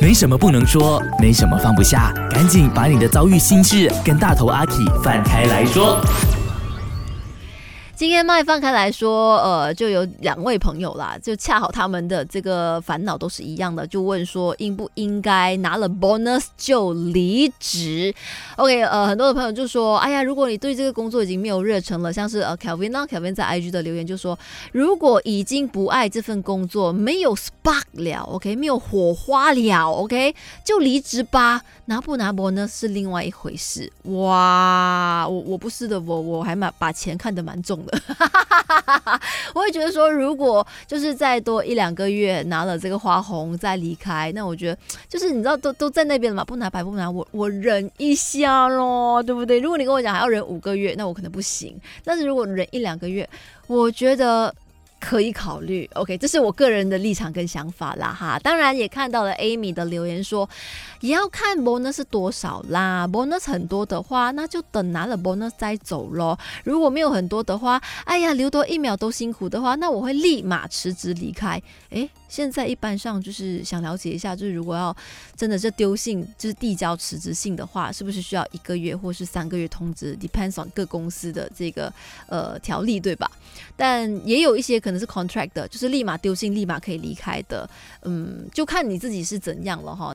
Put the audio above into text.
没什么不能说，没什么放不下，赶紧把你的遭遇心事跟大头阿 K 放开来说。今天麦放开来说，呃，就有两位朋友啦，就恰好他们的这个烦恼都是一样的，就问说应不应该拿了 bonus 就离职？OK，呃，很多的朋友就说，哎呀，如果你对这个工作已经没有热忱了，像是呃 Kelvin 呢，Kelvin 在 IG 的留言就说，如果已经不爱这份工作，没有 spark 了，OK，没有火花了，OK，就离职吧。拿不拿 bonus 是另外一回事。哇，我我不是的，我我还蛮把钱看得蛮重的。我会觉得说，如果就是再多一两个月拿了这个花红再离开，那我觉得就是你知道都都在那边了嘛，不拿白不拿，我我忍一下咯，对不对？如果你跟我讲还要忍五个月，那我可能不行。但是如果忍一两个月，我觉得。可以考虑，OK，这是我个人的立场跟想法啦哈。当然也看到了 Amy 的留言说，也要看 bonus 是多少啦。bonus 很多的话，那就等拿了 bonus 再走咯。如果没有很多的话，哎呀，留多一秒都辛苦的话，那我会立马辞职离开。诶，现在一般上就是想了解一下，就是如果要真的是丢信，就是递交辞职信的话，是不是需要一个月或是三个月通知？Depends on 各公司的这个呃条例，对吧？但也有一些可。可能是 contract 的，就是立马丢信，立马可以离开的，嗯，就看你自己是怎样了哈。